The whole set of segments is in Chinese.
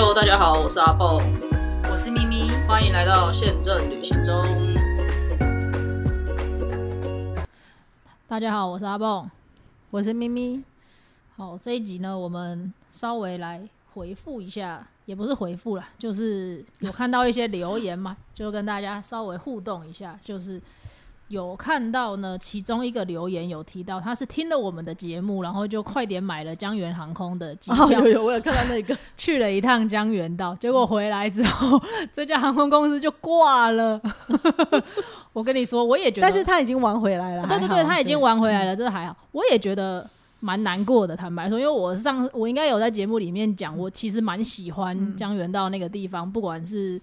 Hello，大家好，我是阿蹦，我是咪咪，欢迎来到宪政旅行中。大家好，我是阿蹦。我是咪咪。好，这一集呢，我们稍微来回复一下，也不是回复啦，就是有看到一些留言嘛，就跟大家稍微互动一下。就是有看到呢，其中一个留言有提到，他是听了我们的节目，然后就快点买了江源航空的机哦，票，有有，我有看到那个。去了一趟江原道，结果回来之后，这家航空公司就挂了。我跟你说，我也觉得，但是他已经玩回来了。对对对，他已经。玩回来了，这还好。我也觉得蛮难过的，坦白说，因为我上我应该有在节目里面讲，我其实蛮喜欢江原道那个地方，不管是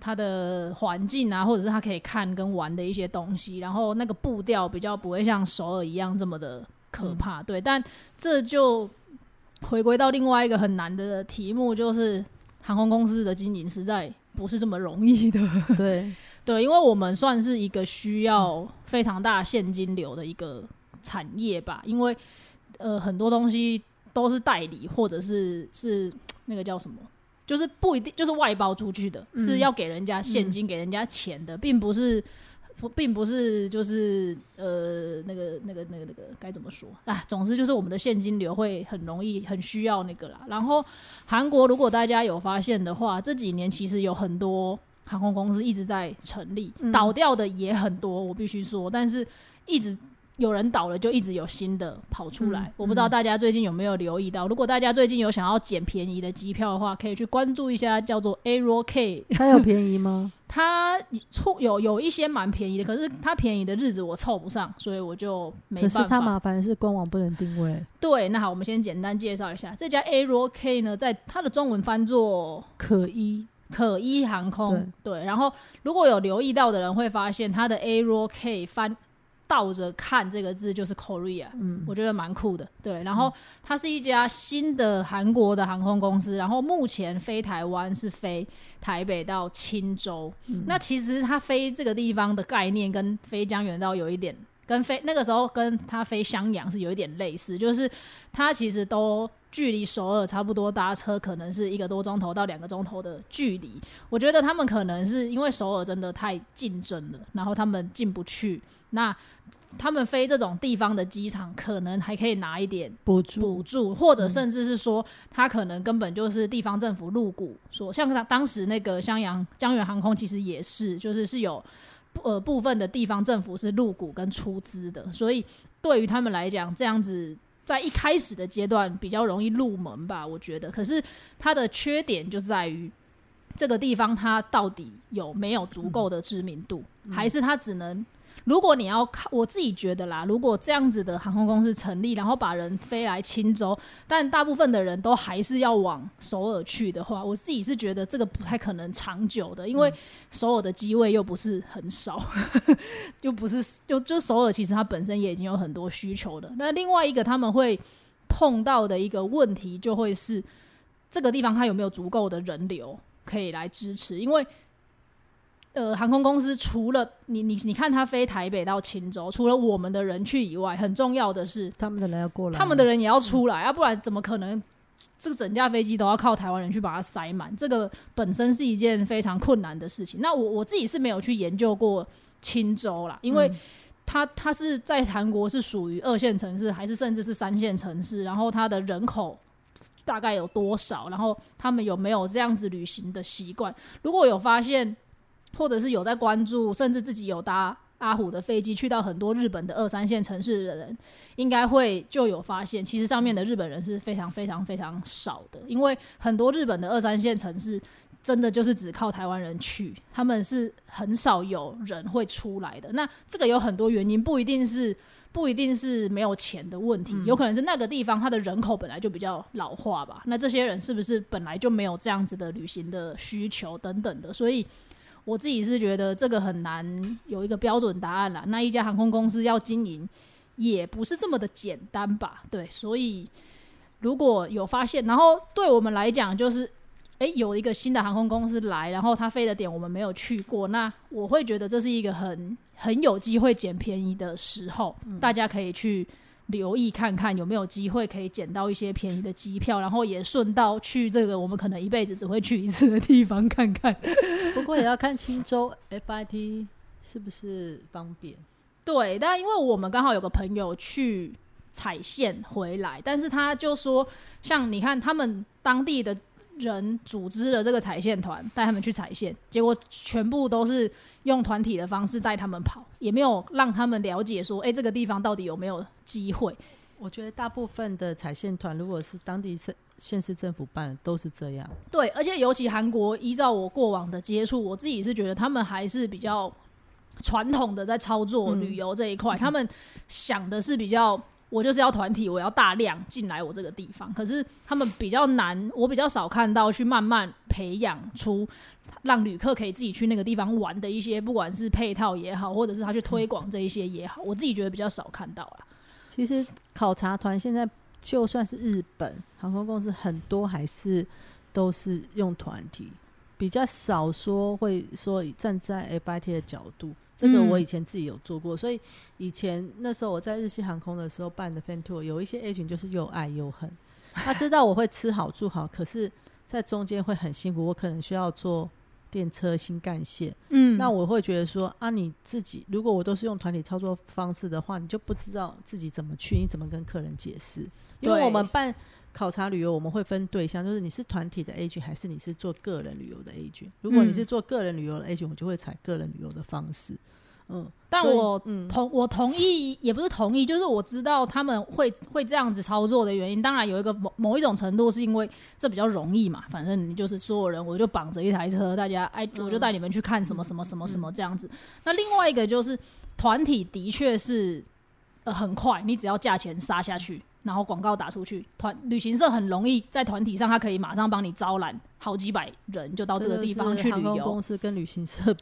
它的环境啊，或者是它可以看跟玩的一些东西，然后那个步调比较不会像首尔一样这么的可怕。对，但这就回归到另外一个很难的题目，就是航空公司的经营实在不是这么容易的。对，对，因为我们算是一个需要非常大现金流的一个产业吧，因为呃很多东西都是代理或者是是那个叫什么，就是不一定就是外包出去的，嗯是要给人家现金、给人家钱的，并不是。不并不是就是呃那个那个那个那个该怎么说啊？总之就是我们的现金流会很容易很需要那个啦。然后韩国如果大家有发现的话，这几年其实有很多航空公司一直在成立，嗯倒掉的也很多，我必须说，但是一直。有人倒了，就一直有新的跑出来。嗯我不知道大家最近有没有留意到，如果大家最近有想要捡便宜的机票的话，可以去关注一下叫做 Aero K 它有便宜吗？它出有有一些蛮便宜的，可是它便宜的日子我凑不上，所以我就没可办法。是它麻烦是官网不能定位，对，那好，我们先简单介绍一下这家 Aero K 呢，在它的中文翻作可一。可一航空。对，然后如果有留意到的人会发现，它的 Aero K 翻倒着看这个字就是 Korea，嗯，我觉得蛮酷的。对，然后它是一家新的韩国的航空公司，然后目前飞台湾是飞台北到青州。嗯那其实它飞这个地方的概念跟飞江原道有一点。跟飞那个时候跟他飞襄阳是有一点类似，就是他其实都距离首尔差不多，搭车可能是一个多钟头到两个钟头的距离。我觉得他们可能是因为首尔真的太竞争了，然后他们进不去，那他们飞这种地方的机场，可能还可以拿一点补助。补助，或者甚至是说，他可能根本就是地方政府入股，说像他当时那个襄阳江源航空，其实也是，就是是有呃部分的地方政府是入股跟出资的，所以对于他们来讲，这样子。在一开始的阶段比较容易入门吧，我觉得。可是它的缺点就在于这个地方它到底有没有足够的知名度，还是它只能如果你要看，我自己觉得啦，如果这样子的航空公司成立，然后把人飞来青州，但大部分的人都还是要往首尔去的话，我自己是觉得这个不太可能长久的，因为首尔的机位又不是很少，又不是就就首尔其实它本身也已经有很多需求的。那另外一个他们会碰到的一个问题，就会是这个地方它有没有足够的人流可以来支持，因为。呃，航空公司除了你你你看，他飞台北到青州，除了我们的人去以外，很重要的是他们的人要过来，他们的人也要出来，要、不然怎么可能这个整架飞机都要靠台湾人去把它塞满？这个本身是一件非常困难的事情。那我我自己是没有去研究过青州啦，因为它它是在韩国是属于二线城市，还是甚至是三线城市？然后它的人口。大概有多少？然后他们有没有这样子旅行的习惯？如果有发现，或者是有在关注，甚至自己有搭阿虎的飞机去到很多日本的二三线城市的人，应该会就有发现，其实上面的日本人是非常非常非常少的，因为很多日本的二三线城市真的就是只靠台湾人去，他们是很少有人会出来的。那这个有很多原因，不一定是。不一定是没有钱的问题，有可能是那个地方它的人口本来就比较老化吧。那这些人是不是本来就没有这样子的旅行的需求等等的？所以我自己是觉得这个很难有一个标准答案啦。那一家航空公司要经营，也不是这么的简单吧？对，所以如果有发现，然后对我们来讲，就是诶有一个新的航空公司来，然后它飞的点我们没有去过，那我会觉得这是一个很很有机会捡便宜的时候，大家可以去留意看看有没有机会可以捡到一些便宜的机票，然后也顺道去这个我们可能一辈子只会去一次的地方看看。不过也要看青州 FIT 是不是方便。对，但因为我们刚好有个朋友去踩线回来，但是他就说，像你看他们当地的人组织了这个踩线团，带他们去踩线，结果全部都是用团体的方式带他们跑，也没有让他们了解说，哎，这个地方到底有没有机会。我觉得大部分的踩线团，如果是当地县县市政府办的，都是这样。对，而且尤其韩国，依照我过往的接触，我自己是觉得他们还是比较传统的在操作旅游这一块，他们想的是比较，我就是要团体，我要大量进来我这个地方。可是他们比较难，我比较少看到去慢慢培养出让旅客可以自己去那个地方玩的一些，不管是配套也好，或者是他去推广这一些也好，我自己觉得比较少看到了。其实考察团现在就算是日本航空公司，很多还是都是用团体，比较少说会说站在 FIT 的角度。这个我以前自己有做过，所以以前那时候我在日系航空的时候办的 fan tour，有一些 agent 就是又爱又恨。他知道我会吃好住好，可是在中间会很辛苦，我可能需要坐。电车新干线，嗯，那我会觉得说啊，你自己如果我都是用团体操作方式的话，你就不知道自己怎么去，你怎么跟客人解释？因为我们办考察旅游，我们会分对象，就是你是团体的 A 群还是你是做个人旅游的 A 群。如果你是做个人旅游的 A G，我就会采个人旅游的方式。嗯，但我同我同意，也不是同意，就是我知道他们会会这样子操作的原因。当然有一个某某一种程度，是因为这比较容易嘛。反正你就是所有人，我就绑着一台车，大家哎，我就带你们去看什么什么什么什么这样子。那另外一个就是团体的确是呃很快，你只要价钱杀下去，然后广告打出去，团旅行社很容易在团体上，他可以马上帮你招揽好几百人，就到这个地方去旅游。公司跟旅行社。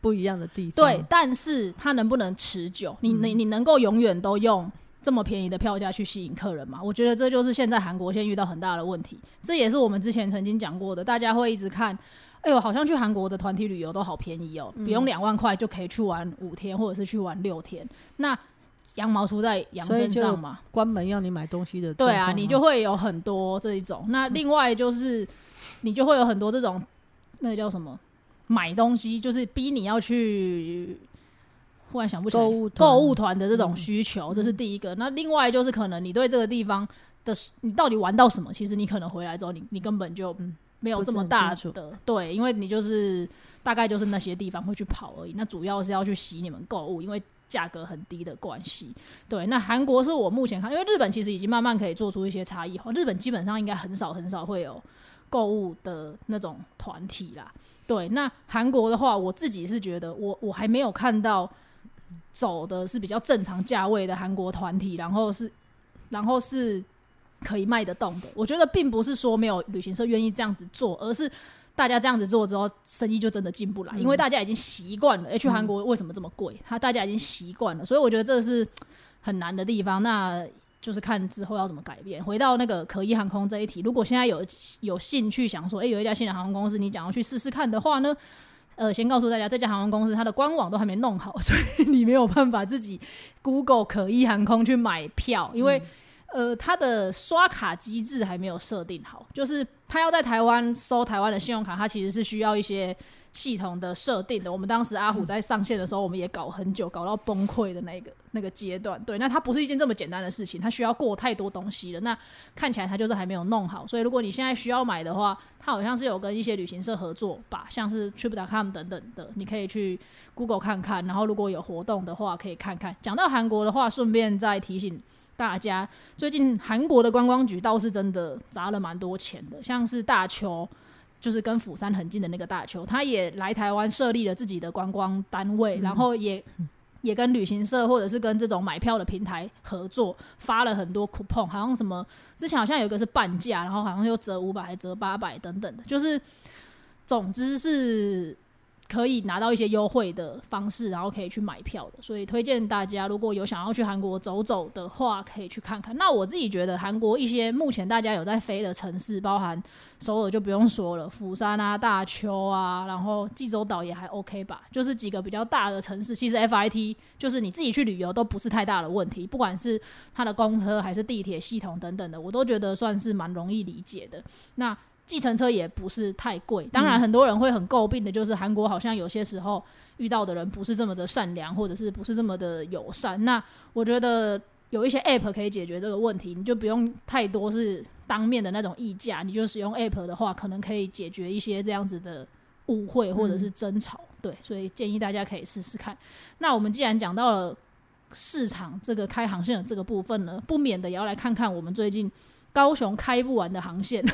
不一样的地方，对，但是它能不能持久？你你你能够永远都用这么便宜的票价去吸引客人吗？我觉得这就是现在韩国现在遇到很大的问题。这也是我们之前曾经讲过的，大家会一直看，哎呦，好像去韩国的团体旅游都好便宜哦，不用两万块就可以去玩五天，或者是去玩六天。那羊毛出在羊身上嘛？关门要你买东西的，对啊，你就会有很多这一种。那另外就是，你就会有很多这种，那叫什么？买东西就是逼你要去，忽然想不起来购物团的这种需求，这是第一个。那另外就是可能你对这个地方的你到底玩到什么？其实你可能回来之后，你你根本就没有这么大的对，因为你就是大概就是那些地方会去跑而已。那主要是要去洗你们购物，因为价格很低的关系。对，那韩国是我目前看，因为日本其实已经慢慢可以做出一些差异化。日本基本上应该很少很少会有购物的那种团体啦。对，那韩国的话，我自己是觉得，我我还没有看到走的是比较正常价位的韩国团体，然后是然后是可以卖得动的。我觉得并不是说没有旅行社愿意这样子做，而是大家这样子做之后，生意就真的进不来，因为大家已经习惯了。去韩国为什么这么贵？他大家已经习惯了，所以我觉得这是很难的地方。那就是看之后要怎么改变。回到那个可一航空这一题，如果现在有有兴趣想说，哎，有一家新的航空公司，你想要去试试看的话呢？呃，先告诉大家，这家航空公司它的官网都还没弄好，所以你没有办法自己 Google 可一航空去买票，因为呃，它的刷卡机制还没有设定好，就是他要在台湾收台湾的信用卡，它其实是需要一些。系统的设定的，我们当时阿虎在上线的时候，我们也搞很久，搞到崩溃的那个那个阶段。对，那它不是一件这么简单的事情，它需要过太多东西了。那看起来它就是还没有弄好，所以如果你现在需要买的话，它好像是有跟一些旅行社合作吧，像是 Trip.com 等等的，你可以去 Google 看看。然后如果有活动的话，可以看看。讲到韩国的话，顺便再提醒大家，最近韩国的观光局倒是真的砸了蛮多钱的，像是大邱。就是跟釜山很近的那个大邱，他也来台湾设立了自己的观光单位，然后也也跟旅行社或者是跟这种买票的平台合作，发了很多 coupon，好像什么之前好像有一个是半价，然后好像又折五百还、折八百等等的，就是总之是可以拿到一些优惠的方式，然后可以去买票的。所以推荐大家，如果有想要去韩国走走的话，可以去看看。那我自己觉得，韩国一些目前大家有在飞的城市，包含首尔就不用说了，釜山啊、大邱啊，然后济州岛也还 OK 吧，就是几个比较大的城市。其实 FIT 就是你自己去旅游都不是太大的问题，不管是它的公车还是地铁系统等等的，我都觉得算是蛮容易理解的。那计程车也不是太贵，当然很多人会很诟病的，就是韩国好像有些时候遇到的人不是这么的善良，或者是不是这么的友善。那我觉得有一些 app 可以解决这个问题，你就不用太多是当面的那种议价，你就使用 app 的话，可能可以解决一些这样子的误会或者是争吵。对，所以建议大家可以试试看。那我们既然讲到了市场这个开航线的这个部分呢，不免的也要来看看我们最近高雄开不完的航线。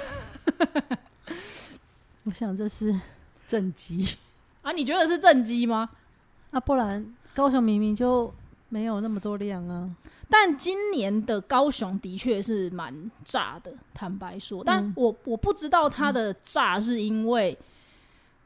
我想这是正机啊？你觉得是正机吗？啊，不然高雄明明就没有那么多量啊。但今年的高雄的确是蛮炸的，坦白说，但我我不知道它的炸是因为。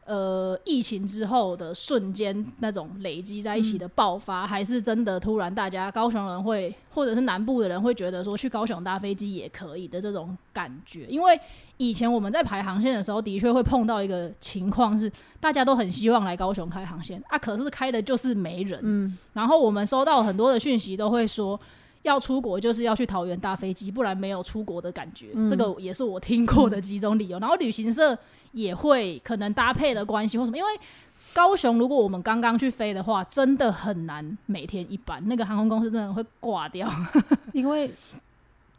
呃，疫情之后的瞬间那种累积在一起的爆发，还是真的突然大家高雄人会，或者是南部的人会觉得说去高雄搭飞机也可以的这种感觉。因为以前我们在排航线的时候，的确会碰到一个情况是，大家都很希望来高雄开航线啊，可是开的就是没人。嗯，然后我们收到很多的讯息，都会说要出国就是要去桃园搭飞机，不然没有出国的感觉。这个也是我听过的几种理由。然后旅行社。也会可能搭配的关系或什么，因为高雄如果我们刚刚去飞的话，真的很难每天一班，那个航空公司真的会挂掉。因为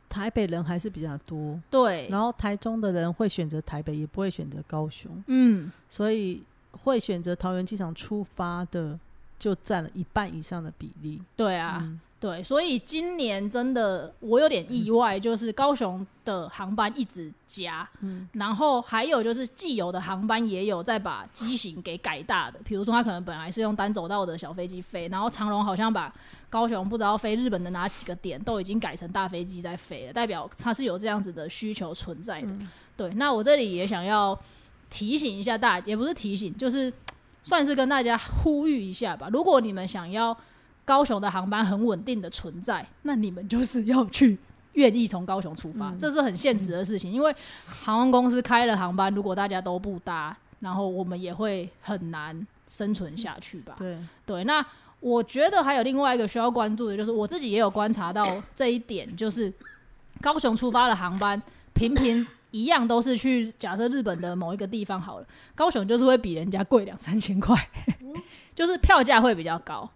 台北人还是比较多，对，然后台中的人会选择台北，也不会选择高雄，嗯，所以会选择桃园机场出发的就占了一半以上的比例。对啊。对，所以今年真的我有点意外，就是高雄的航班一直加，嗯，然后还有就是既有的航班也有在把机型给改大的，比如说他可能本来是用单走道的小飞机飞，然后长龙好像把高雄不知道飞日本的哪几个点都已经改成大飞机在飞了，代表它是有这样子的需求存在的。对，那我这里也想要提醒一下大家，也不是提醒，就是算是跟大家呼吁一下吧，如果你们想要。高雄的航班很稳定的存在，那你们就是要去愿意从高雄出发，这是很现实的事情。因为航空公司开了航班，如果大家都不搭，然后我们也会很难生存下去吧？对对。那我觉得还有另外一个需要关注的，就是我自己也有观察到这一点，就是高雄出发的航班频频一样都是去假设日本的某一个地方好了，高雄就是会比人家贵两三千块，就是票价会比较高。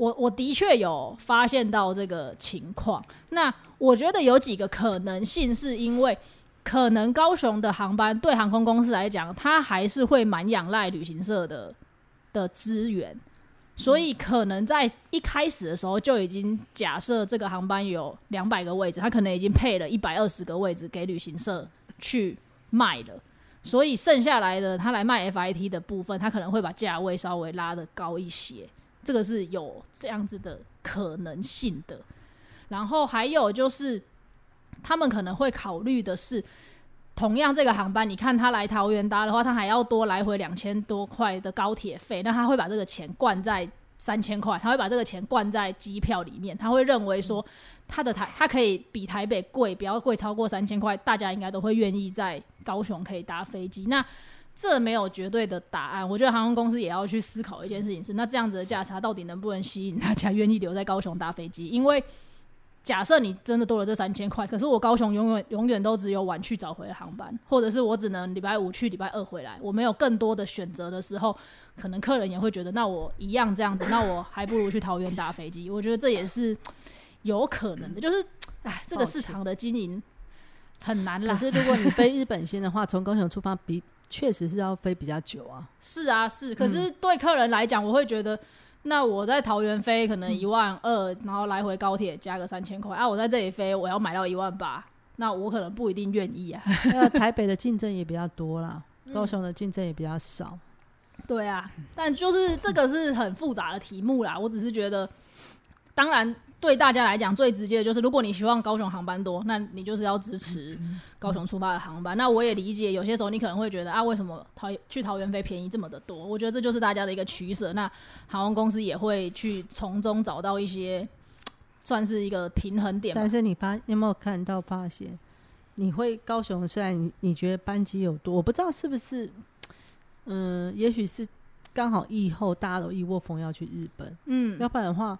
我我的确有发现到这个情况，那我觉得有几个可能性，是因为可能高雄的航班对航空公司来讲，它还是会蛮仰赖旅行社的的资源，所以可能在一开始的时候就已经假设这个航班有两百个位置，它可能已经配了一百二十个位置给旅行社去卖了，所以剩下来的他来卖 FIT 的部分，他可能会把价位稍微拉的高一些。这个是有这样子的可能性的，然后还有就是，他们可能会考虑的是，同样这个航班，你看他来桃园搭的话，他还要多来回两千多块的高铁费，那他会把这个钱灌在三千块，他会把这个钱灌在机票里面，他会认为说，他的台他可以比台北贵，不要贵超过三千块，大家应该都会愿意在高雄可以搭飞机。那这没有绝对的答案，我觉得航空公司也要去思考一件事情是：那这样子的价差到底能不能吸引大家愿意留在高雄搭飞机？因为假设你真的多了这三千块，可是我高雄永远永远都只有晚去早回的航班，或者是我只能礼拜五去，礼拜二回来，我没有更多的选择的时候，可能客人也会觉得，那我一样这样子，那我还不如去桃园搭飞机。我觉得这也是有可能的，就是哎，这个市场的经营很难可是如果你飞日本线的话，从高雄出发比。确实是要飞比较久啊，是啊是，可是对客人来讲，我会觉得，那我在桃园飞可能一万二，然后来回高铁加个三千块啊，我在这里飞我要买到一万八，那我可能不一定愿意啊。那台北的竞争也比较多啦，高雄的竞争也比较少。对啊，但就是这个是很复杂的题目啦，我只是觉得，当然对大家来讲最直接的就是，如果你希望高雄航班多，那你就是要支持高雄出发的航班。那我也理解，有些时候你可能会觉得啊，为什么桃去桃园飞便宜这么的多？我觉得这就是大家的一个取舍。那航空公司也会去从中找到一些算是一个平衡点。但是你发有没有看到发现，你会高雄虽然你你觉得班机有多，我不知道是不是，嗯，也许是刚好疫后大家都一窝蜂要去日本，嗯，要不然的话，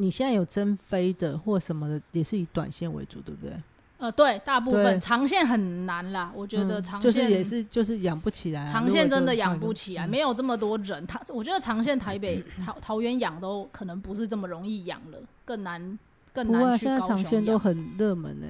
你现在有增飞的或什么的，也是以短线为主，对不对？呃，对，大部分长线很难啦。我觉得嗯长线、就是也是就是养不起来啊、长线真的养不起来，嗯没有这么多人。他我觉得长线台北 桃桃园养都可能不是这么容易养了，更难更难去现在长。线都很热门呢、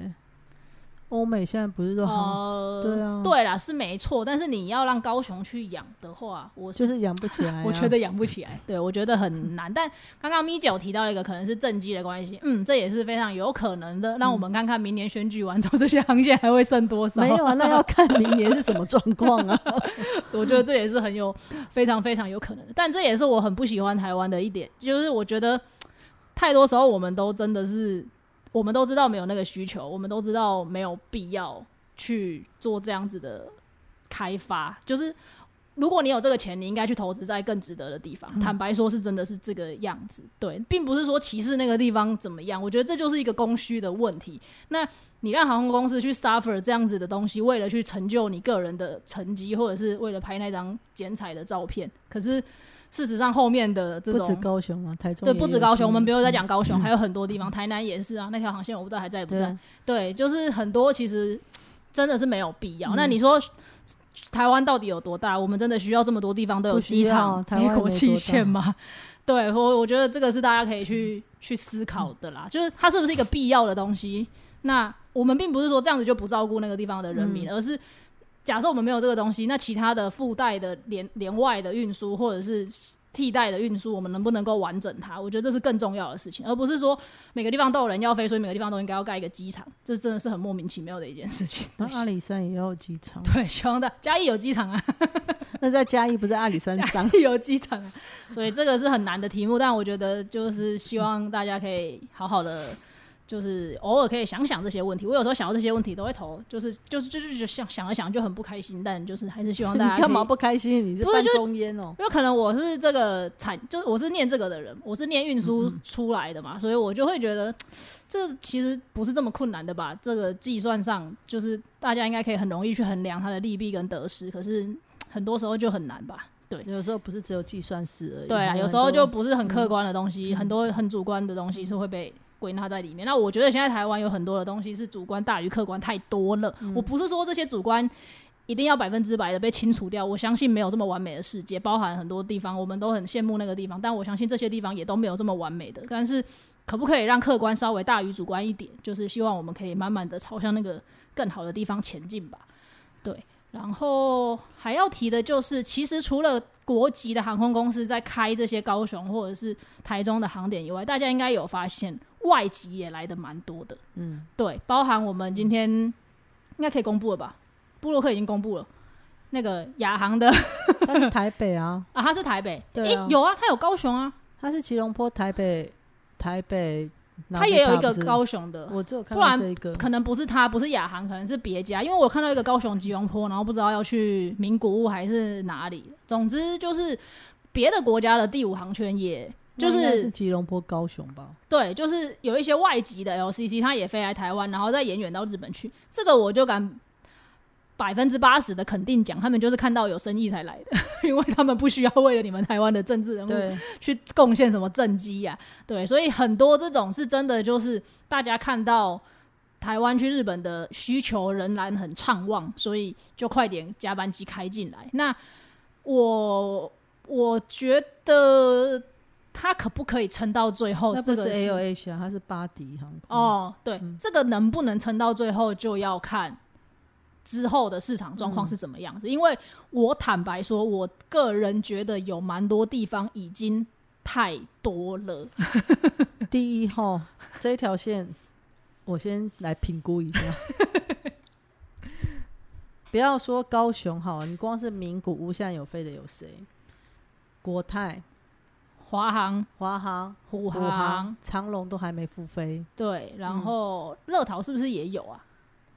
欧美现在不是都很、呃，对啊对啦，是没错。但是你要让高雄去养的话，我就是养不起来、啊。我觉得养不起来，对我觉得很难。但刚刚咪九提到一个可能是政绩的关系，嗯，这也是非常有可能的。让我们看看明年选举完之后，这些航线还会剩多少？没有啊，那要看明年是什么状况啊。我觉得这也是很有非常非常有可能的，但这也是我很不喜欢台湾的一点，就是我觉得太多时候我们都真的是，我们都知道没有那个需求，我们都知道没有必要去做这样子的开发，就是。如果你有这个钱，你应该去投资在更值得的地方。坦白说，是真的是这个样子，对，并不是说歧视那个地方怎么样。我觉得这就是一个供需的问题。那你让航空公司去 suffer 这样子的东西，为了去成就你个人的成绩，或者是为了拍那张剪彩的照片，可是事实上后面的这不止种。高雄啊，台中对，不止高雄，我们不用再讲高雄，还有很多地方，台南也是啊，那条航线我不知道还在不在。对，对，就是很多其实真的是没有必要。嗯那你说台湾到底有多大？我们真的需要这么多地方都有机场、台湾没国际大线吗？对我，我觉得这个是大家可以去去思考的啦，就是它是不是一个必要的东西？那我们并不是说这样子就不照顾那个地方的人民，嗯而是假设我们没有这个东西，那其他的附带的连连外的运输或者是替代的运输，我们能不能够完整它？我觉得这是更重要的事情，而不是说每个地方都有人要飞，所以每个地方都应该要盖一个机场，这真的是很莫名其妙的一件事情。那阿里山也要有机场，对，希望的 嘉义有机场啊，那在嘉义不是阿里山上？有机场啊，所以这个是很难的题目，但我觉得就是希望大家可以好好的。就是偶尔可以想想这些问题，我有时候想到这些问题都会投，就是就是就是就想想了想就很不开心，但就是还是希望大家 干嘛不开心？你是不是就半中烟哦。因为可能我是这个产，就是我是念这个的人，我是念运输嗯出来的嘛，所以我就会觉得 这其实不是这么困难的吧？这个计算上，就是大家应该可以很容易去衡量它的利弊跟得失，可是很多时候就很难吧？对。有时候不是只有计算式而已。对啊，有时候就不是很客观的东西，很多很主观的东西是会被归纳在里面。那我觉得现在台湾有很多的东西是主观大于客观太多了。我不是说这些主观一定要百分之百的被清除掉，我相信没有这么完美的世界，包含很多地方我们都很羡慕那个地方，但我相信这些地方也都没有这么完美的。但是可不可以让客观稍微大于主观一点？就是希望我们可以慢慢的朝向那个更好的地方前进吧。对。然后还要提的就是，其实除了国籍的航空公司在开这些高雄或者是台中的航点以外，大家应该有发现外籍也来的蛮多的。嗯，对，包含我们今天应该可以公布了吧？布洛克已经公布了，那个亚航的 他是台北啊，啊，他是台北，对啊诶有啊，他有高雄啊，他是吉隆坡、台北、台北，他也有一个不是，高雄的，我只有看不然到这一个。可能不是他，不是亚航，可能是别家，因为我看到一个高雄吉隆坡，然后不知道要去名古屋还是哪里。总之就是别的国家的第五航圈也。就是吉隆坡、高雄吧？对，就是有一些外籍的 LCC，他也飞来台湾，然后再延远到日本去。这个我就敢百分之八十的肯定讲，他们就是看到有生意才来的，因为他们不需要为了你们台湾的政治人物，去贡献什么政绩呀。对，所以很多这种是真的，就是大家看到台湾去日本的需求仍然很畅旺，所以就快点加班机开进来。那我我觉得他可不可以撑到最后？那不是哦这个 A O H 啊，他是巴迪航空。，哦，对，嗯这个能不能撑到最后，就要看之后的市场状况是怎么样子。因为我坦白说，我个人觉得有蛮多地方已经太多了。第一哈这一条线，我先来评估一下。不要说高雄好，你光是名古屋现在有飞的有谁？国泰、华航、华航、虎虎航航、，长龙都还没复飞。对，然嗯后乐桃是不是也有啊？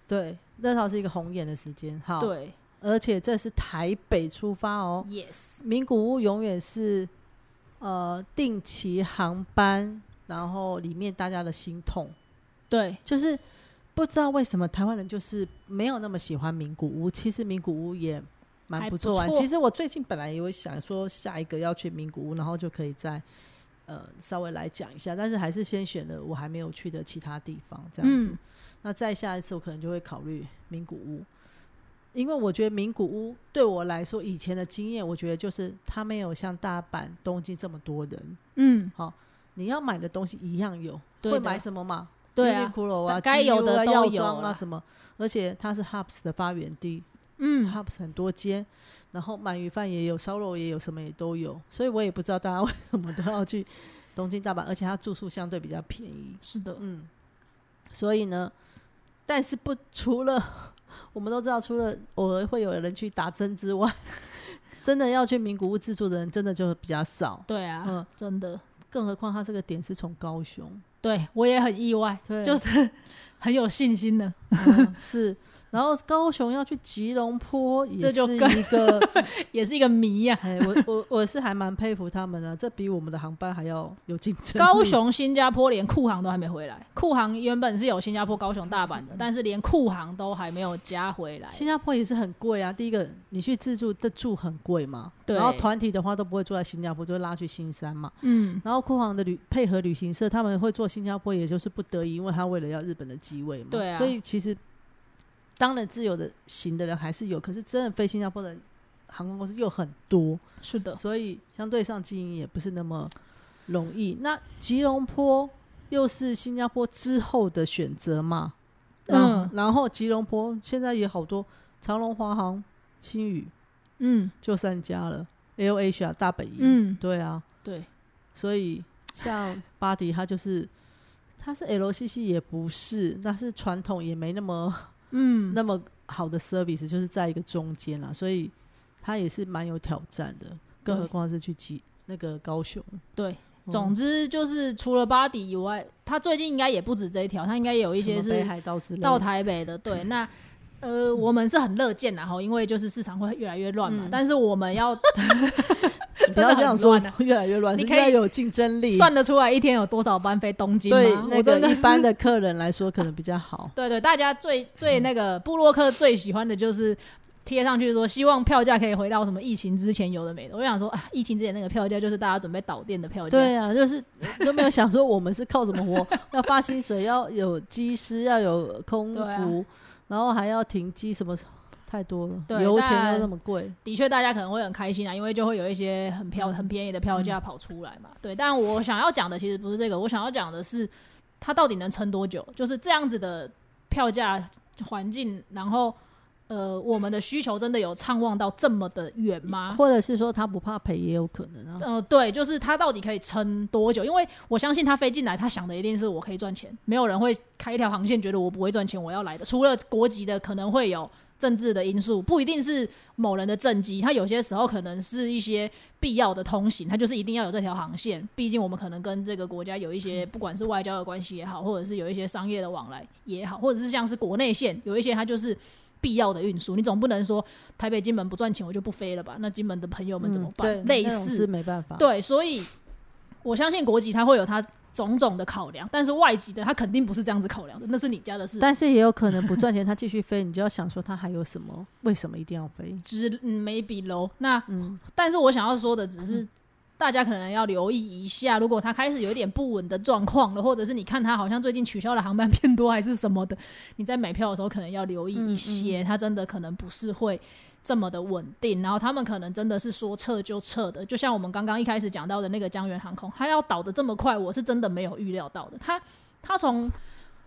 对，乐淘是一个红眼的时间。好，对而且这是台北出发哦。，yes，名古屋永远是呃定期航班，然后里面大家的心痛对，就是不知道为什么台湾人就是没有那么喜欢名古屋。其实名古屋也蛮不不错玩。其实我最近本来也有想说下一个要去名古屋，然后就可以再呃稍微来讲一下，但是还是先选了我还没有去的其他地方这样子。嗯那再下一次我可能就会考虑名古屋。因为我觉得名古屋对我来说，以前的经验，我觉得就是它没有像大阪、东京这么多人，嗯，好你要买的东西一样有，会买什么嘛？对啊该有的都药有啊什么，而且它是 Hubs 的发源地嗯，，Hubs 很多间，然后鳗鱼饭也有，烧肉也有，什么也都有，所以我也不知道大家为什么都要去东京、大阪，而且它住宿相对比较便宜，是的，嗯，所以呢，但是不除了 我们都知道，除了偶尔会有人去打针之外，真的要去名古屋自助的人真的就比较少，对啊，嗯。真的，更何况它这个点是从高雄，对我也很意外，对就是很有信心的，嗯是，然后高雄要去吉隆坡，也这就一个，也是一个谜呀、哎，我我我是还蛮佩服他们的，这比我们的航班还要有竞争。高雄、新加坡连库航都还没回来，库航原本是有新加坡、高雄、大阪的，但是连库航都还没有加回来。新加坡也是很贵啊，第一个你去自助的住很贵嘛，对然后团体的话都不会住在新加坡，就会拉去新山嘛。嗯，然后库航的旅配合旅行社，他们会做新加坡，也就是不得已，因为他为了要日本的机位嘛。对啊所以其实当然自由的行的人还是有，可是真的飞新加坡的航空公司又很多，是的，所以相对上经营也不是那么容易。那吉隆坡又是新加坡之后的选择嘛？嗯嗯，然后吉隆坡现在也好多长龙、华航、新宇嗯就三家了，L Asia 大本营，嗯，对啊，对，所以像巴迪，他就是它是 LCC 也不是，但是传统也没那么嗯，那么好的 service，就是在一个中间啦，所以它也是蛮有挑战的，更何对况是去吉那个高雄。对。嗯总之就是除了巴迪以外，他最近应该也不止这一条，他应该有一些是北海道之类到台北的。对，那呃，我们是很乐见然后因为就是市场会越来越乱嘛，嗯但是我们要 不要这样说 越来越乱，你可以是应该有竞争力。算得出来一天有多少班飞东京吗？对那个一般的客人来说，可能比较好。对对，大家最最那个布洛克最喜欢的就是贴上去说，希望票价可以回到什么疫情之前有的没的。我就想说啊，疫情之前那个票价就是大家准备导电的票价。对啊，就是都没有想说我们是靠什么活，要发薪水，要有机师，要有空服，然后还要停机，什么太多了，对油钱又那么贵。的确，大家可能会很开心啊，因为就会有一些很票很便宜的票价跑出来嘛。对，但我想要讲的其实不是这个，我想要讲的是它到底能撑多久？就是这样子的票价环境，然后呃，我们的需求真的有畅望到这么的远吗？或者是说他不怕赔也有可能啊。呃，对，就是他到底可以撑多久？因为我相信他飞进来，他想的一定是我可以赚钱，没有人会开一条航线觉得我不会赚钱，我要来的。除了国籍的，可能会有政治的因素，不一定是某人的政绩，他有些时候可能是一些必要的通行，他就是一定要有这条航线。毕竟我们可能跟这个国家有一些，不管是外交的关系也好，或者是有一些商业的往来也好，或者是像是国内线，有一些他就是。必要的运输，你总不能说台北、金门不赚钱，我就不飞了吧？那金门的朋友们怎么办？类似是没办法。对，所以我相信国籍它会有它种种的考量，但是外籍的它肯定不是这样子考量的，那是你家的事。但是也有可能不赚钱，他继续飞，你就要想说他还有什么？为什么一定要飞？只嗯 maybe low。那嗯，但是我想要说的只是。大家可能要留意一下，如果它开始有一点不稳的状况了，或者是你看它好像最近取消的航班变多还是什么的，你在买票的时候可能要留意一些，它真的可能不是会这么的稳定，然后他们可能真的是说撤就撤的，就像我们刚刚一开始讲到的那个江源航空，它要倒的这么快，我是真的没有预料到的。它它从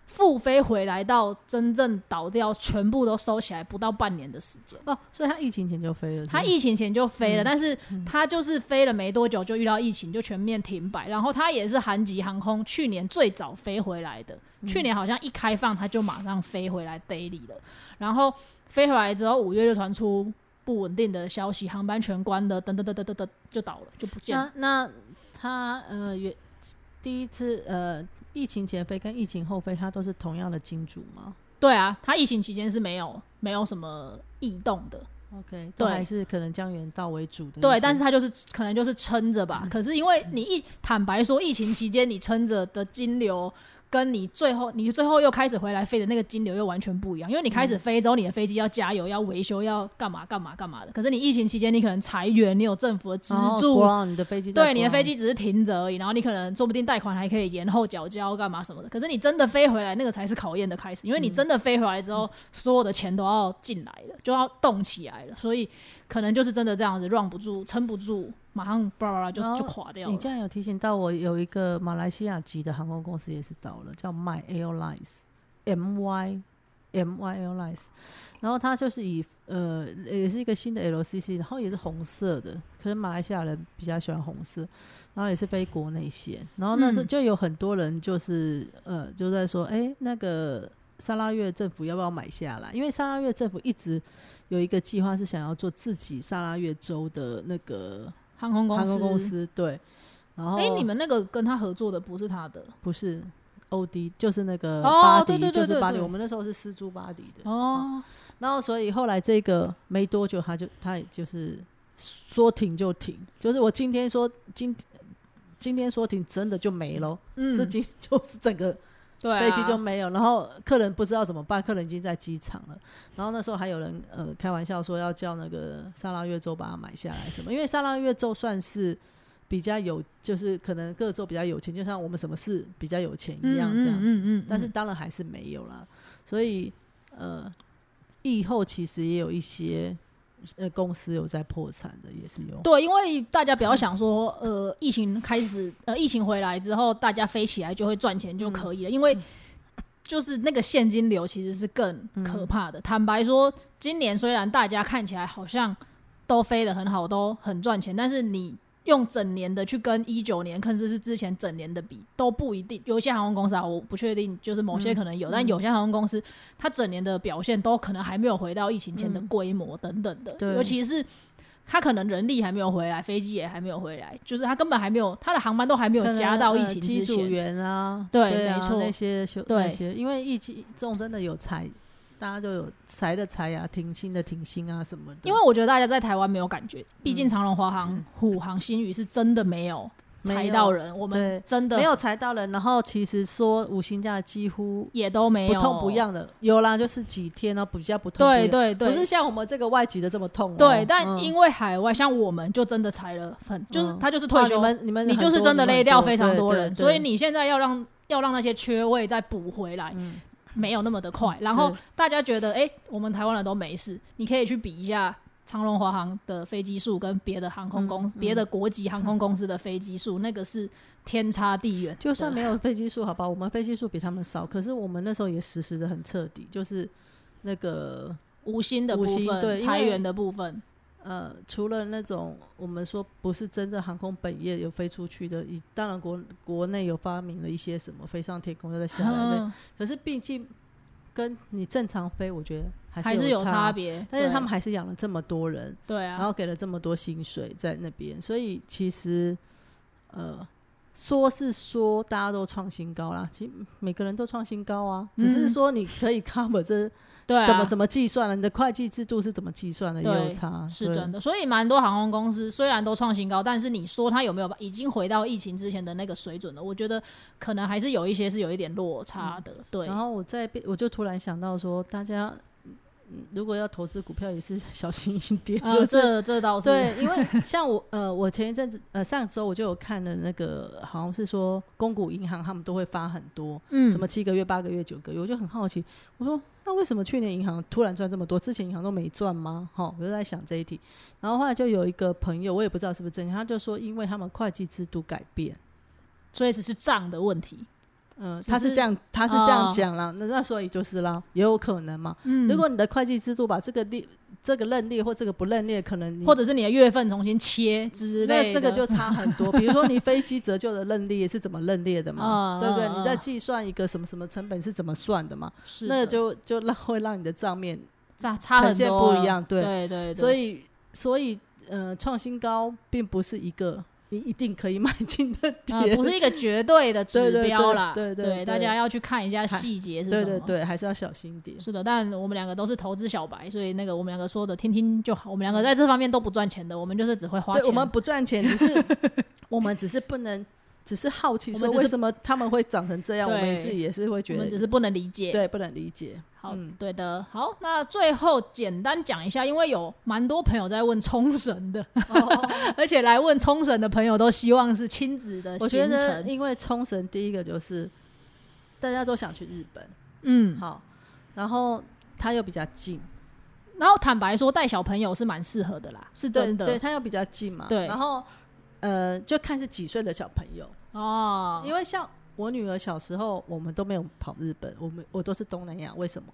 复飞回来到真正倒掉，全部都收起来，不到半年的时间。哦，所以他疫情前就飞了。他疫情前就飞了，嗯但是他就是飞了没多久就遇到疫情，就全面停摆。然后他也是韩籍航空去年最早飞回来的，嗯去年好像一开放他就马上飞回来 daily 了。然后飞回来之后，五月就传出不稳定的消息，航班全关了，等等等等等等，就倒了，就不见了。那那他呃，原第一次呃疫情前飞跟疫情后飞，它都是同样的金主吗对啊，它疫情期间是没有没有什么异动的，？OK，都对还是可能江原道为主的。对，但是它就是可能就是撑着嗯吧。可是因为你一坦白说，疫情期间你撑着的金流。跟你最后，你最后又开始回来飞的那个金流又完全不一样，因为你开嗯始飞之后，你的飞机要加油、要维修、要干嘛干嘛干嘛的。可是你疫情期间，你可能裁员，你有政府的资助，ground，你的飞机对，你的飞机只是停着而已，然后你可能说不定贷款还可以延后缴交干嘛什么的。可是你真的飞回来，那个才是考验的开始，因为你真的飞回来之后，所有的钱都要进来了，就要动起来了，所以可能就是真的这样子 run 不住、撑不住，马上叭叭叭就就垮掉了。你这样有提醒到我，有一个马来西亚籍的航空公司也是倒了，叫 My Airlines，M Y M Y Airlines，然后它就是以呃也是一个新的 LCC，然后也是红色的，可能马来西亚人比较喜欢红色，然后也是飞国内线，然后那时候就有很多人就是呃就在说，哎、那个沙拉越政府要不要买下来？因为沙拉越政府一直有一个计划是想要做自己沙拉越州的那个。航空公司，航空公，司对，然后哎、你们那个跟他合作的不是他的？不是欧迪，就是那个哦巴迪，对对对就是巴迪。我们那时候是私租巴迪的，哦，然后所以后来这个没多久，他就他也就是说停就停，就是我今天说今今天说停，真的就没了，嗯，是今 就是整个对、啊，飞机就没有，然后客人不知道怎么办，客人已经在机场了。然后那时候还有人呃开玩笑说要叫那个沙拉越州把它买下来什么，因为沙拉越州算是比较有，就是可能各州比较有钱，就像我们什么事比较有钱一样这样子。嗯嗯嗯嗯但是当然还是没有啦，所以呃，疫后其实也有一些呃公司有在破产的，也是有。对，因为大家不要想说，呃，疫情开始，呃，疫情回来之后，大家飞起来就会赚钱就可以了，因为就是那个现金流其实是更可怕的。坦白说，今年虽然大家看起来好像都飞得很好，都很赚钱，但是你用整年的去跟一九年，甚至是之前整年的比，都不一定。有一些航空公司啊，我不确定，就是某些可能有，但有些航空公司，它整年的表现都可能还没有回到疫情前的规模等等的，对尤其是。他可能人力还没有回来，飞机也还没有回来，就是他根本还没有，他的航班都还没有加到疫呃情之前。机组员啊，啊对没错那些修对那些，因为疫情这种真的有裁，大家都有裁的裁啊，停薪的停薪啊什么的。因为我觉得大家在台湾没有感觉，毕竟长隆、华航、虎航、新宇是真的没有裁到人，我们真的没有裁到人，然后其实说五星假几乎也都没有。不痛不。痒的，有啦，就是几天呢比较不痛不，对对对，不是像我们这个外籍的这么痛哦。对，但嗯。因为海外像我们就真的裁了很，就是嗯他就是退休，们你们你就是真的累掉非常多人，对。所以你现在要让要让那些缺位再补回来，嗯没有那么的快。然后大家觉得，哎、我们台湾人都没事，你可以去比一下长龙、华航的飞机数跟别的航空公、嗯别的国籍航空公司的飞机数，那个是天差地远。就算没有飞机数，好吧，我们飞机数比他们少，可是我们那时候也实施的很彻底，就是那个无薪的部分、裁员的部分，呃，除了那种我们说不是真正航空本业有飞出去的，以当然国国内有发明了一些什么飞上天空又再下来的，嗯可是毕竟跟你正常飞，我觉得还还是有有差。别。但是他们还是养了这么多人，对啊，然后给了这么多薪水在那边，所以其实呃，说是说大家都创新高啦，其实每个人都创新高啊，只是嗯说你可以 cover 这对啊，怎么怎么计算了，你的会计制度是怎么计算的也有差，是真的，所以蛮多航空公司虽然都创新高，但是你说它有没有已经回到疫情之前的那个水准了？我觉得可能还是有一些是有一点落差的。对然，后我在变，我就突然想到说，大家嗯如果要投资股票，也是 小心一点，啊，就是这这倒是对，因为像我呃，我前一阵子呃上周我就有看了那个，好像是说公股银行他们都会发很多，嗯什么七个月、八个月、九个月，我就很好奇，我说那为什么去年银行突然赚这么多，之前银行都没赚吗？哈，我就在想这一题。然后后来就有一个朋友，我也不知道是不是真的，他就说因为他们会计制度改变。所以只是账的问题。嗯，他是这样，他是这样哦讲啦，那那所以就是啦，也有可能嘛。嗯如果你的会计制度把这个列、这个认列或这个不认列，可能你或者是你的月份重新切之类的，那这个就差很多。比如说你飞机折旧的认列是怎么认列的嘛，嗯对不对？嗯你在计算一个什么什么成本是怎么算的嘛？那是的就就让会让你的账面 差差很多不一样对对对对，所以所以呃，创新高并不是一个你一定可以买进的啊、点，不是一个绝对的指标啦，对对对对大家要去看一下细节是什么。对对对，还是要小心点。是的，但我们两个都是投资小白，所以那个我们两个说的听听就好。我们两个在这方面都不赚钱的，我们就是只会花对，钱。我们不赚钱，只是 我们只是不能，只是好奇说为什么他们会长成这样，我对们自己也是会觉得我们只是不能理解。对不能理解。好，嗯对的，好，那最后简单讲一下，因为有蛮多朋友在问冲绳的，而且来问冲绳的朋友都希望是亲子的我觉。得因为冲绳第一个就是大家都想去日本，嗯，好，然后它又比较近，然后坦白说，带小朋友是蛮适合的啦，是真的。对，它又比较近嘛。对然后呃，就看是几岁的小朋友，哦，因为像我女儿小时候，我们都没有跑日本，我们我都是东南亚，为什么？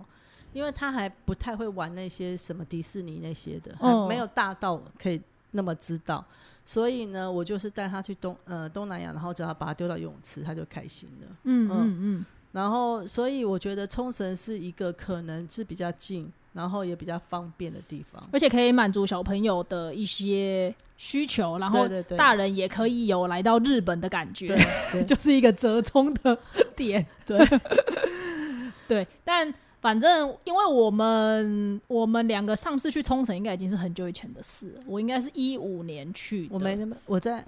因为她还不太会玩那些什么迪士尼那些的，哦还没有大到可以那么知道。所以呢，我就是带她去东呃东南亚，然后只要把她丢到游泳池，她就开心了。嗯嗯嗯嗯，然后，所以我觉得冲绳是一个可能是比较近，然后也比较方便的地方。而且可以满足小朋友的一些需求，然后大人也可以有来到日本的感觉 就是一个折中的点。对 对，但反正因为我们我们两个上次去冲绳，应该已经是很久以前的事了。我应该是一五年去的，我没那么，我在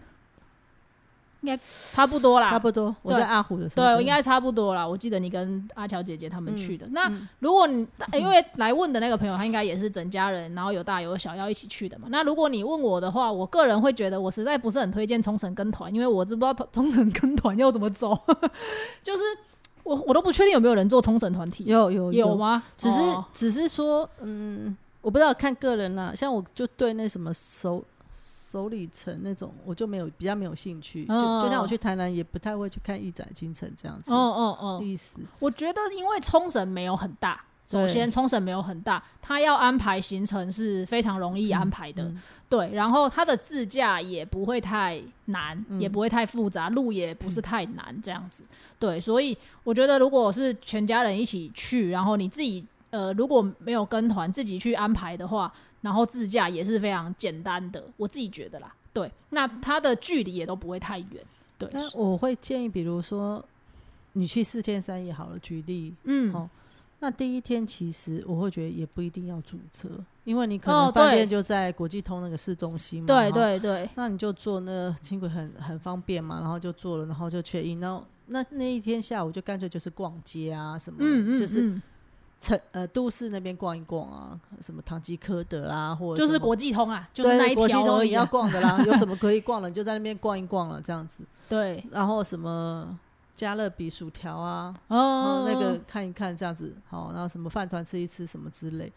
差不多啦，差不多，我对在阿虎的时候，对，应该差不多啦。我记得你跟阿乔姐姐他们去的。那嗯如果你因为来问的那个朋友，他应该也是整家人，然后有大有小要一起去的嘛。那如果你问我的话，我个人会觉得我实在不是很推荐冲绳跟团，因为我知不知道 冲绳跟团要怎么走，就是我我都不确定有没有人做冲绳团体，有有有？吗？只是、哦只是说，嗯，我不知道看个人啦。像我就对那什么首首里城那种，我就没有比较没有兴趣。嗯就就像我去台南，也不太会去看一载京城这样子。哦哦哦，意思我觉得因为冲绳没有很大。首先，冲绳没有很大，他要安排行程是非常容易安排的。嗯对，然后它的自驾也不会太难，嗯也不会太复杂，路也不是太难，这样子。对，所以我觉得如果是全家人一起去，然后你自己呃如果没有跟团自己去安排的话，然后自驾也是非常简单的，我自己觉得啦。对，那它的距离也都不会太远。对，那我会建议，比如说你去四天三夜好了，举例，嗯，哦那第一天其实我会觉得也不一定要租车，因为你可哦能饭对店就在国际通那个市中心嘛。对哈对对，那你就坐那轻轨很很方便嘛，然后就坐了，然后就确认，然后那那一天下午就干脆就是逛街啊什么，嗯嗯，就是嗯城呃都市那边逛一逛啊，什么唐吉诃德啦，或者就是国际通啊，就是那一条而已啊。逛的啦，有什么可以逛的，你就在那边逛一逛了这样子，对，然后什么加勒比薯条啊，哦嗯，，那个看一看这样子，好，然后什么饭团吃一吃什么之类。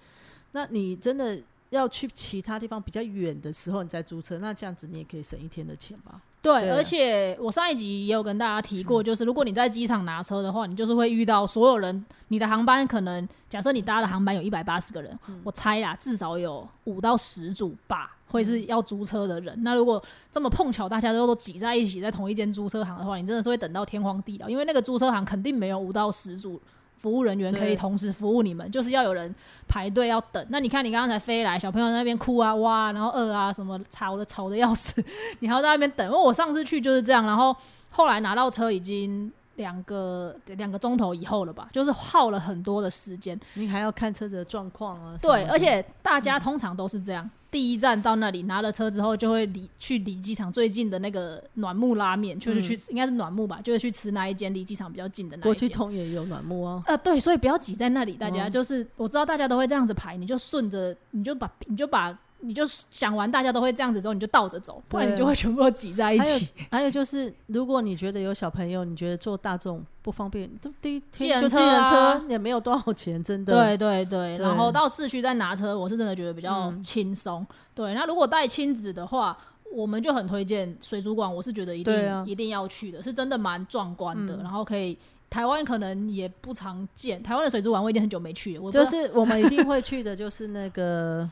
那你真的要去其他地方比较远的时候，你再租车，那这样子你也可以省一天的钱吧？对，对而且我上一集也有跟大家提嗯过，就是如果你在机场拿车的话，你就是会遇到所有人，你的航班可能假设你搭的航班有一百八十个人，嗯我猜啦，至少有五到十组吧。会是嗯要租车的人，那如果这么碰巧大家都都挤在一起，在同一间租车行的话，你真的是会等到天荒地老，因为那个租车行肯定没有五到十组服务人员可以同时服务你们，就是要有人排队要等。那你看你刚刚才飞来，小朋友在那边哭啊哇，然后饿啊什么吵的吵的要死，你还要在那边等。因为我上次去就是这样，然后后来拿到车已经两个两个钟头以后了吧，就是耗了很多的时间。你还要看车子的状况啊。对，而且大家通常都是这样，第一站到那里拿了车之后，就会离去离机场最近的那个暖木拉面，就是去、应该是暖木吧，就是去吃那一间离机场比较近的那国际。通也有暖木啊。呃，对，所以不要挤在那里，大家、嗯就是我知道大家都会这样子排，你就顺着，你就把你就把你就想完大家都会这样子之后，你就倒着走，不然你就会全部都挤在一起。还有就是，如果你觉得有小朋友，你觉得坐大众不方便，都第一计天就计程车也没有多少钱，真的。对对对，对然后到市区再拿车，我是真的觉得比较嗯轻松。对，那如果带亲子的话，我们就很推荐水族馆，我是觉得一定、一定要去的，是真的蛮壮观的，嗯然后可以。台湾可能也不常见，台湾的水族馆我已经很久没去了。就是我们一定会去的，就是那个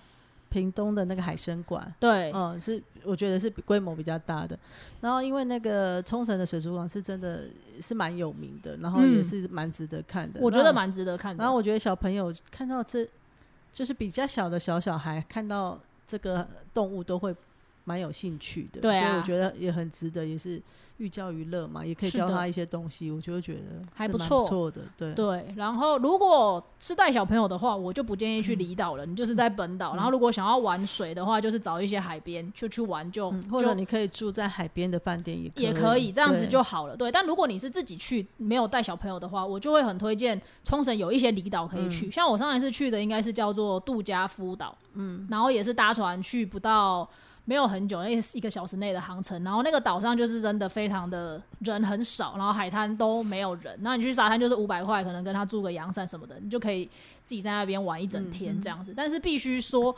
屏东的那个海参馆。对，嗯，是我觉得是规模比较大的。然后因为那个冲绳的水族馆是真的是蛮有名的，然后也嗯是蛮值得看的。我觉得蛮值得看的。然后我觉得小朋友看到这就是比较小的小小孩看到这个动物都会蛮有兴趣的，对啊所以我觉得也很值得，也是寓教于乐嘛，也可以教他一些东西，我就会觉得还不错错的，对对，然后如果是带小朋友的话，我就不建议去离岛了，你就是在本岛。然后如果想要玩水的话，就是找一些海边就去玩就，嗯，或就者你可以住在海边的饭店也也可可以这样子就好了。对，但如果你是自己去没有带小朋友的话，我就会很推荐冲绳有一些离岛可以嗯去。像我上一次去的应该是叫做杜家夫岛，嗯，然后也是搭船去不到。没有很久，那是一个小时内的航程。然后那个岛上就是真的非常的人很少，然后海滩都没有人。那你去沙滩就是五百块，可能跟他住个阳伞什么的，你就可以自己在那边玩一整天这样子。但是必须说，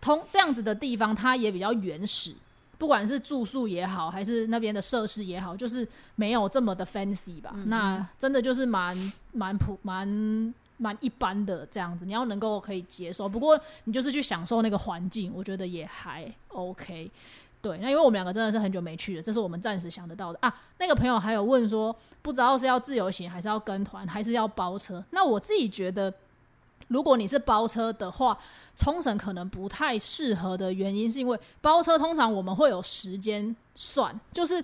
通这样子的地方它也比较原始，不管是住宿也好，还是那边的设施也好，就是没有这么的 fancy 吧。那真的就是蛮蛮普蛮蛮一般的这样子，你要能够可以接受。不过你就是去享受那个环境，我觉得也还 OK。对，那因为我们两个真的是很久没去了，这是我们暂时想得到的啊。那个朋友还有问说，不知道是要自由行，还是要跟团，还是要包车？那我自己觉得，如果你是包车的话，冲绳可能不太适合的原因，是因为包车通常我们会有时间算，就是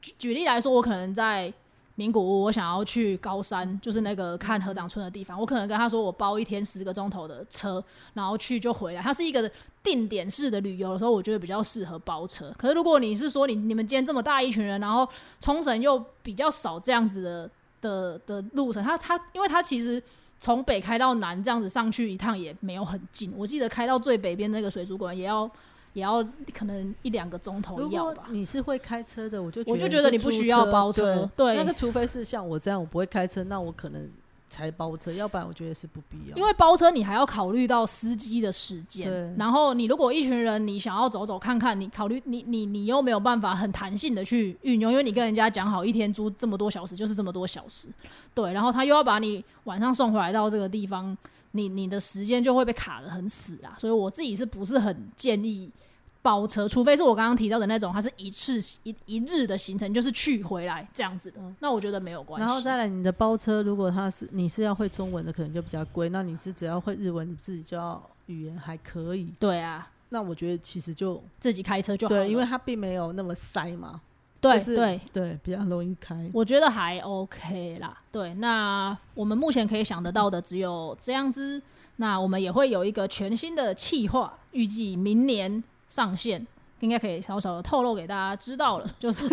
举举例来说，我可能在名古屋，我想要去高山，就是那个看合掌村的地方，我可能跟他说我包一天十个钟头的车，然后去就回来。它是一个定点式的旅游的时候，我觉得比较适合包车。可是如果你是说你你们今天这么大一群人，然后冲绳又比较少这样子的的的路程，它它因为它其实。从北开到南，这样子上去一趟也没有很近。我记得开到最北边那个水族馆也要也要可能一两个钟头要吧。你是会开车的，我就我就觉觉得你不需要包车对那个除非是像我这样，我不会开车，那我可能才包车，要不然我觉得是不必要。因为包车你还要考虑到司机的时间对，然后你如果一群人你想要走走看看，你考虑你你你又没有办法很弹性的去运用，因为你跟人家讲好一天租这么多小时就是这么多小时，对，然后他又要把你晚上送回来到这个地方，你你的时间就会被卡的很死啊，所以我自己是不是很建议包车，除非是我刚刚提到的那种，它是一次一一日的行程，就是去回来这样子的，那我觉得没有关系。然后再来你的包车，如果它是你是要会中文的，可能就比较贵。那你是只要会日文，你自己就要语言还可以。对啊，那我觉得其实就自己开车就好，对，因为它并没有那么塞嘛，对就是对。对，比较容易开。我觉得还 OK 啦。对，那我们目前可以想得到的只有这样子。那我们也会有一个全新的企划，预计明年上线，应该可以小小的透露给大家知道了。就是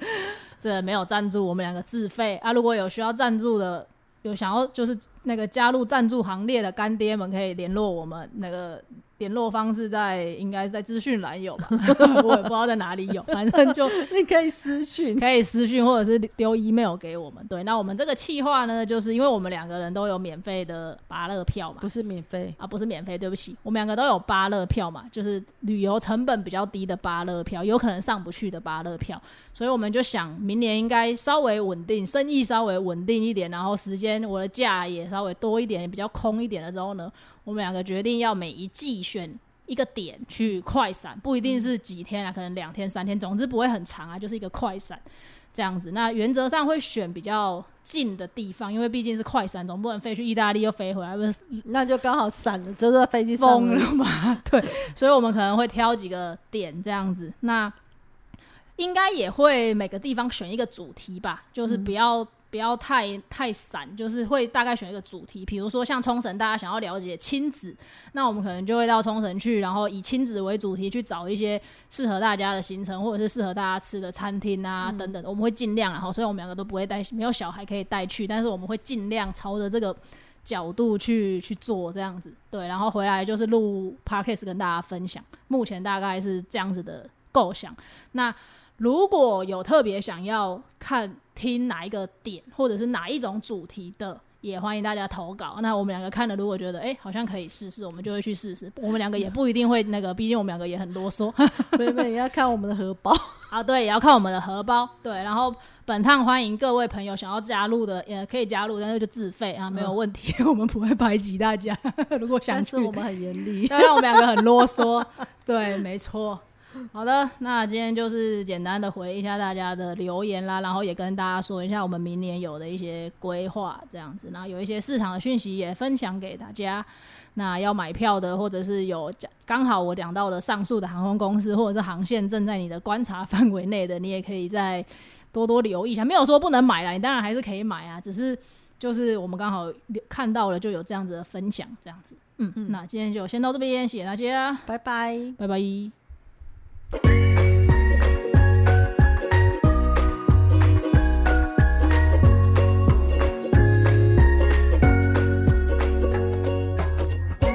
这没有赞助，我们两个自费啊。如果有需要赞助的，有想要就是那个加入赞助行列的干爹们，可以联络我们那个。联络方式在应该在资讯栏有吧，我也不知道在哪里有，反正就 你可以私讯，可以私讯或者是丢 email 给我们。对，那我们这个企划呢，就是因为我们两个人都有免费的芭乐票嘛。不，是免费。啊，不是免费，对不起，我们两个都有芭乐票嘛，就是旅游成本比较低的芭乐票，有可能上不去的芭乐票，所以我们就想明年应该稍微稳定，生意稍微稳定一点，然后时间我的假也稍微多一点，比较空一点的时候呢，我们两个决定要每一季选一个点去快闪，不一定是几天啊，可能两天、三天，总之不会很长啊，就是一个快闪这样子。那原则上会选比较近的地方，因为毕竟是快闪，总不能飞去意大利又飞回来，不是 那就刚好闪了，就是飞机疯了嘛？对，所以我们可能会挑几个点这样子。那应该也会每个地方选一个主题吧，就是不要、不要太太散，就是会大概选一个主题。比如说像冲绳，大家想要了解亲子，那我们可能就会到冲绳去，然后以亲子为主题去找一些适合大家的行程，或者是适合大家吃的餐厅啊、等等的。我们会尽量，然后所以我们两个都不会带，没有小孩可以带去，但是我们会尽量朝着这个。角度去去做这样子，对，然后回来就是录 podcast 跟大家分享。目前大概是这样子的构想。那如果有特别想要看听哪一个点，或者是哪一种主题的，也欢迎大家投稿。那我们两个看了，如果觉得哎、诶好像可以试试，我们就会去试试。我们两个也不一定会那个，毕竟我们两个也很啰嗦。妹妹也要看我们的荷包。啊，对，也要看我们的荷包。对，然后本趟欢迎各位朋友想要加入的，也可以加入，但是就自费啊，没有问题，我们不会排挤大家。如果想去但是，我们很严厉。要让我们两个很啰嗦。对，没错。好的，那今天就是简单的回一下大家的留言啦，然后也跟大家说一下我们明年有的一些规划，这样子，然后有一些市场的讯息也分享给大家。那要买票的，或者是有讲刚好我讲到的上述的航空公司或者是航线正在你的观察范围内的，你也可以再多多留意一下。没有说不能买啦，你当然还是可以买啊，只是就是我们刚好看到了，就有这样子的分享，这样子。嗯，嗯那今天就先到这边，谢谢大家，拜拜。拜拜。Bye.